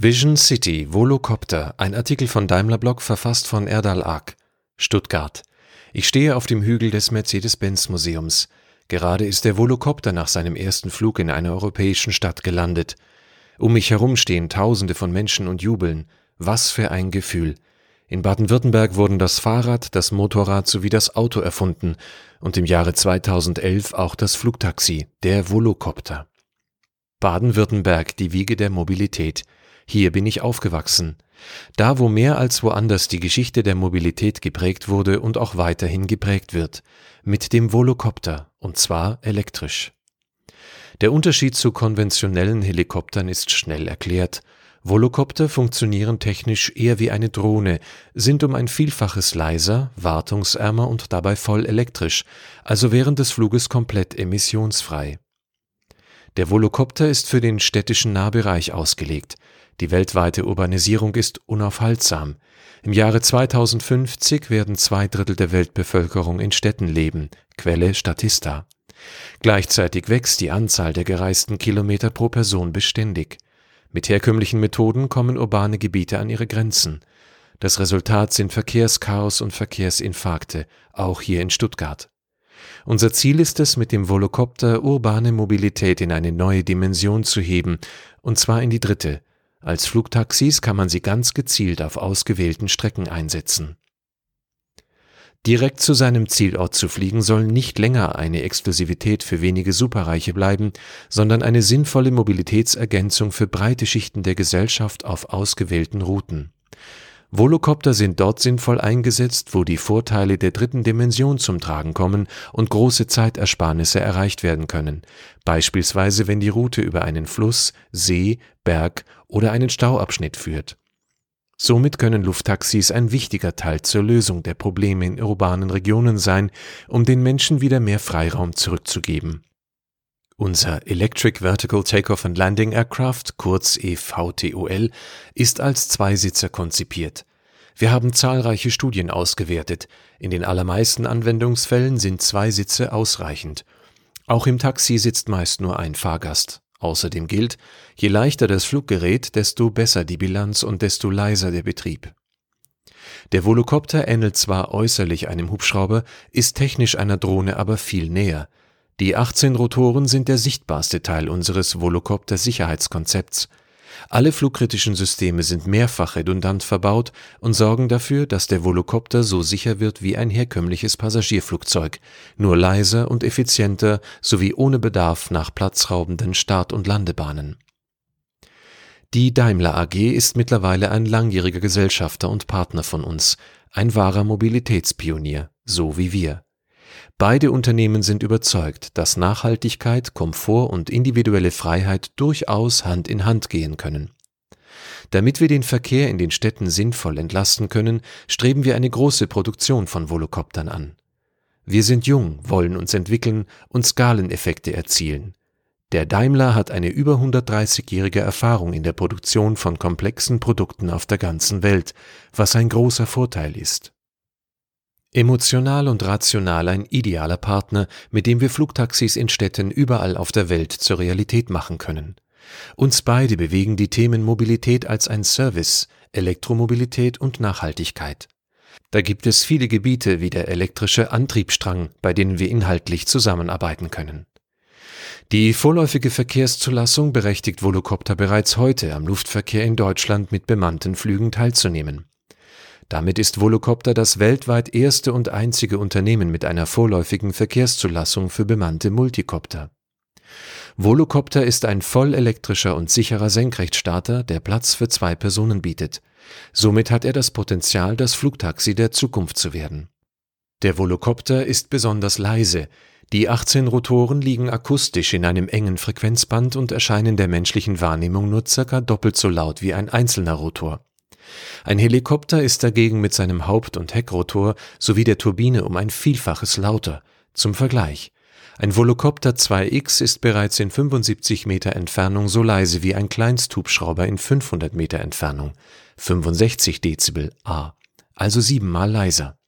Vision City Volocopter, ein Artikel von Daimler-Blog, verfasst von Erdal Ag, Stuttgart. Ich stehe auf dem Hügel des Mercedes-Benz-Museums. Gerade ist der Volocopter nach seinem ersten Flug in einer europäischen Stadt gelandet. Um mich herum stehen Tausende von Menschen und jubeln. Was für ein Gefühl. In Baden-Württemberg wurden das Fahrrad, das Motorrad sowie das Auto erfunden und im Jahre 2011 auch das Flugtaxi, der Volocopter. Baden-Württemberg, die Wiege der Mobilität. Hier bin ich aufgewachsen. Da, wo mehr als woanders die Geschichte der Mobilität geprägt wurde und auch weiterhin geprägt wird. Mit dem Volocopter, und zwar elektrisch. Der Unterschied zu konventionellen Helikoptern ist schnell erklärt. Volocopter funktionieren technisch eher wie eine Drohne, sind um ein Vielfaches leiser, wartungsärmer und dabei voll elektrisch, also während des Fluges komplett emissionsfrei. Der Volocopter ist für den städtischen Nahbereich ausgelegt. Die weltweite Urbanisierung ist unaufhaltsam. Im Jahre 2050 werden zwei Drittel der Weltbevölkerung in Städten leben. Quelle Statista. Gleichzeitig wächst die Anzahl der gereisten Kilometer pro Person beständig. Mit herkömmlichen Methoden kommen urbane Gebiete an ihre Grenzen. Das Resultat sind Verkehrschaos und Verkehrsinfarkte, auch hier in Stuttgart. Unser Ziel ist es, mit dem Volocopter urbane Mobilität in eine neue Dimension zu heben, und zwar in die dritte, als Flugtaxis kann man sie ganz gezielt auf ausgewählten Strecken einsetzen. Direkt zu seinem Zielort zu fliegen soll nicht länger eine Exklusivität für wenige Superreiche bleiben, sondern eine sinnvolle Mobilitätsergänzung für breite Schichten der Gesellschaft auf ausgewählten Routen. Volocopter sind dort sinnvoll eingesetzt, wo die Vorteile der dritten Dimension zum Tragen kommen und große Zeitersparnisse erreicht werden können, beispielsweise wenn die Route über einen Fluss, See, Berg oder einen Stauabschnitt führt. Somit können Lufttaxis ein wichtiger Teil zur Lösung der Probleme in urbanen Regionen sein, um den Menschen wieder mehr Freiraum zurückzugeben unser Electric Vertical Takeoff and Landing Aircraft, kurz EVTOL, ist als Zweisitzer konzipiert. Wir haben zahlreiche Studien ausgewertet. In den allermeisten Anwendungsfällen sind zwei Sitze ausreichend. Auch im Taxi sitzt meist nur ein Fahrgast. Außerdem gilt, je leichter das Fluggerät, desto besser die Bilanz und desto leiser der Betrieb. Der Volocopter ähnelt zwar äußerlich einem Hubschrauber, ist technisch einer Drohne aber viel näher. Die 18 Rotoren sind der sichtbarste Teil unseres Volocopter-Sicherheitskonzepts. Alle flugkritischen Systeme sind mehrfach redundant verbaut und sorgen dafür, dass der Volocopter so sicher wird wie ein herkömmliches Passagierflugzeug, nur leiser und effizienter sowie ohne Bedarf nach platzraubenden Start- und Landebahnen. Die Daimler AG ist mittlerweile ein langjähriger Gesellschafter und Partner von uns, ein wahrer Mobilitätspionier, so wie wir. Beide Unternehmen sind überzeugt, dass Nachhaltigkeit, Komfort und individuelle Freiheit durchaus Hand in Hand gehen können. Damit wir den Verkehr in den Städten sinnvoll entlasten können, streben wir eine große Produktion von Volocoptern an. Wir sind jung, wollen uns entwickeln und Skaleneffekte erzielen. Der Daimler hat eine über 130-jährige Erfahrung in der Produktion von komplexen Produkten auf der ganzen Welt, was ein großer Vorteil ist. Emotional und rational ein idealer Partner, mit dem wir Flugtaxis in Städten überall auf der Welt zur Realität machen können. Uns beide bewegen die Themen Mobilität als ein Service, Elektromobilität und Nachhaltigkeit. Da gibt es viele Gebiete wie der elektrische Antriebsstrang, bei denen wir inhaltlich zusammenarbeiten können. Die vorläufige Verkehrszulassung berechtigt Volocopter bereits heute am Luftverkehr in Deutschland mit bemannten Flügen teilzunehmen. Damit ist Volocopter das weltweit erste und einzige Unternehmen mit einer vorläufigen Verkehrszulassung für bemannte Multicopter. Volocopter ist ein vollelektrischer und sicherer Senkrechtstarter, der Platz für zwei Personen bietet. Somit hat er das Potenzial, das Flugtaxi der Zukunft zu werden. Der Volocopter ist besonders leise. Die 18 Rotoren liegen akustisch in einem engen Frequenzband und erscheinen der menschlichen Wahrnehmung nur circa doppelt so laut wie ein einzelner Rotor. Ein Helikopter ist dagegen mit seinem Haupt- und Heckrotor sowie der Turbine um ein Vielfaches lauter. Zum Vergleich. Ein Volocopter 2X ist bereits in 75 Meter Entfernung so leise wie ein Kleinsthubschrauber in 500 Meter Entfernung. 65 Dezibel A. Also siebenmal leiser.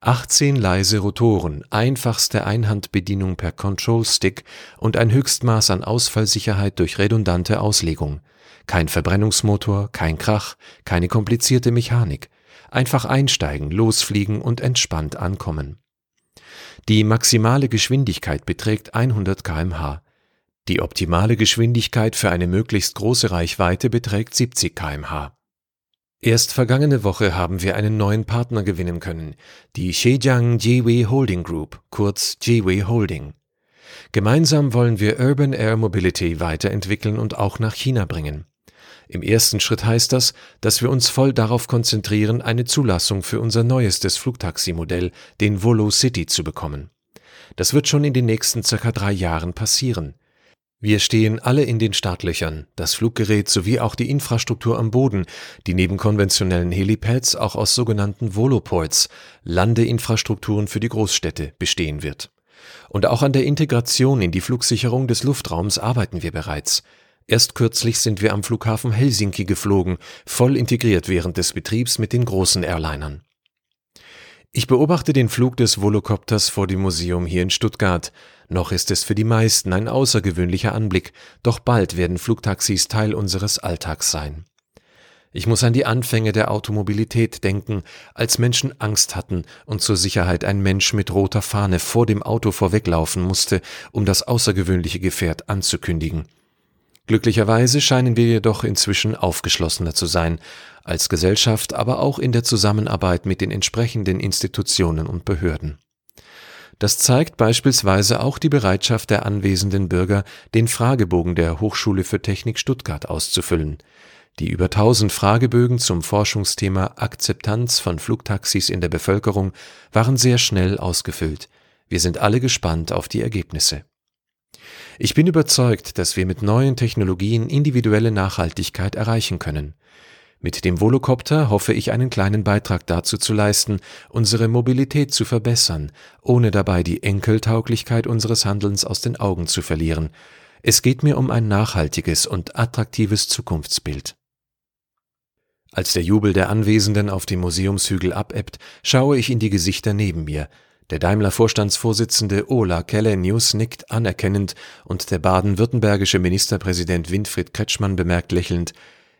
18 leise Rotoren, einfachste Einhandbedienung per Control Stick und ein Höchstmaß an Ausfallsicherheit durch redundante Auslegung. Kein Verbrennungsmotor, kein Krach, keine komplizierte Mechanik. Einfach einsteigen, losfliegen und entspannt ankommen. Die maximale Geschwindigkeit beträgt 100 km/h. Die optimale Geschwindigkeit für eine möglichst große Reichweite beträgt 70 km/h. Erst vergangene Woche haben wir einen neuen Partner gewinnen können, die Zhejiang Jiwei Holding Group, kurz Jiwei Holding. Gemeinsam wollen wir Urban Air Mobility weiterentwickeln und auch nach China bringen. Im ersten Schritt heißt das, dass wir uns voll darauf konzentrieren, eine Zulassung für unser neuestes Flugtaxi-Modell, den Volo City, zu bekommen. Das wird schon in den nächsten circa drei Jahren passieren. Wir stehen alle in den Startlöchern, das Fluggerät sowie auch die Infrastruktur am Boden, die neben konventionellen Helipads auch aus sogenannten Voloports, Landeinfrastrukturen für die Großstädte, bestehen wird. Und auch an der Integration in die Flugsicherung des Luftraums arbeiten wir bereits. Erst kürzlich sind wir am Flughafen Helsinki geflogen, voll integriert während des Betriebs mit den großen Airlinern. Ich beobachte den Flug des Volocopters vor dem Museum hier in Stuttgart. Noch ist es für die meisten ein außergewöhnlicher Anblick, doch bald werden Flugtaxis Teil unseres Alltags sein. Ich muss an die Anfänge der Automobilität denken, als Menschen Angst hatten und zur Sicherheit ein Mensch mit roter Fahne vor dem Auto vorweglaufen musste, um das außergewöhnliche Gefährt anzukündigen. Glücklicherweise scheinen wir jedoch inzwischen aufgeschlossener zu sein, als Gesellschaft, aber auch in der Zusammenarbeit mit den entsprechenden Institutionen und Behörden. Das zeigt beispielsweise auch die Bereitschaft der anwesenden Bürger, den Fragebogen der Hochschule für Technik Stuttgart auszufüllen. Die über 1000 Fragebögen zum Forschungsthema Akzeptanz von Flugtaxis in der Bevölkerung waren sehr schnell ausgefüllt. Wir sind alle gespannt auf die Ergebnisse. Ich bin überzeugt, dass wir mit neuen Technologien individuelle Nachhaltigkeit erreichen können. Mit dem Volocopter hoffe ich einen kleinen Beitrag dazu zu leisten, unsere Mobilität zu verbessern, ohne dabei die Enkeltauglichkeit unseres Handelns aus den Augen zu verlieren. Es geht mir um ein nachhaltiges und attraktives Zukunftsbild. Als der Jubel der Anwesenden auf dem Museumshügel abebbt, schaue ich in die Gesichter neben mir, der Daimler-Vorstandsvorsitzende Ola Källenius nickt anerkennend und der baden-württembergische Ministerpräsident Winfried Kretschmann bemerkt lächelnd,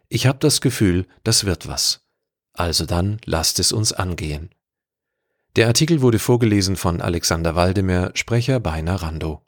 ich hab das Gefühl, das wird was. Also dann lasst es uns angehen. Der Artikel wurde vorgelesen von Alexander Waldemer, Sprecher bei Narando.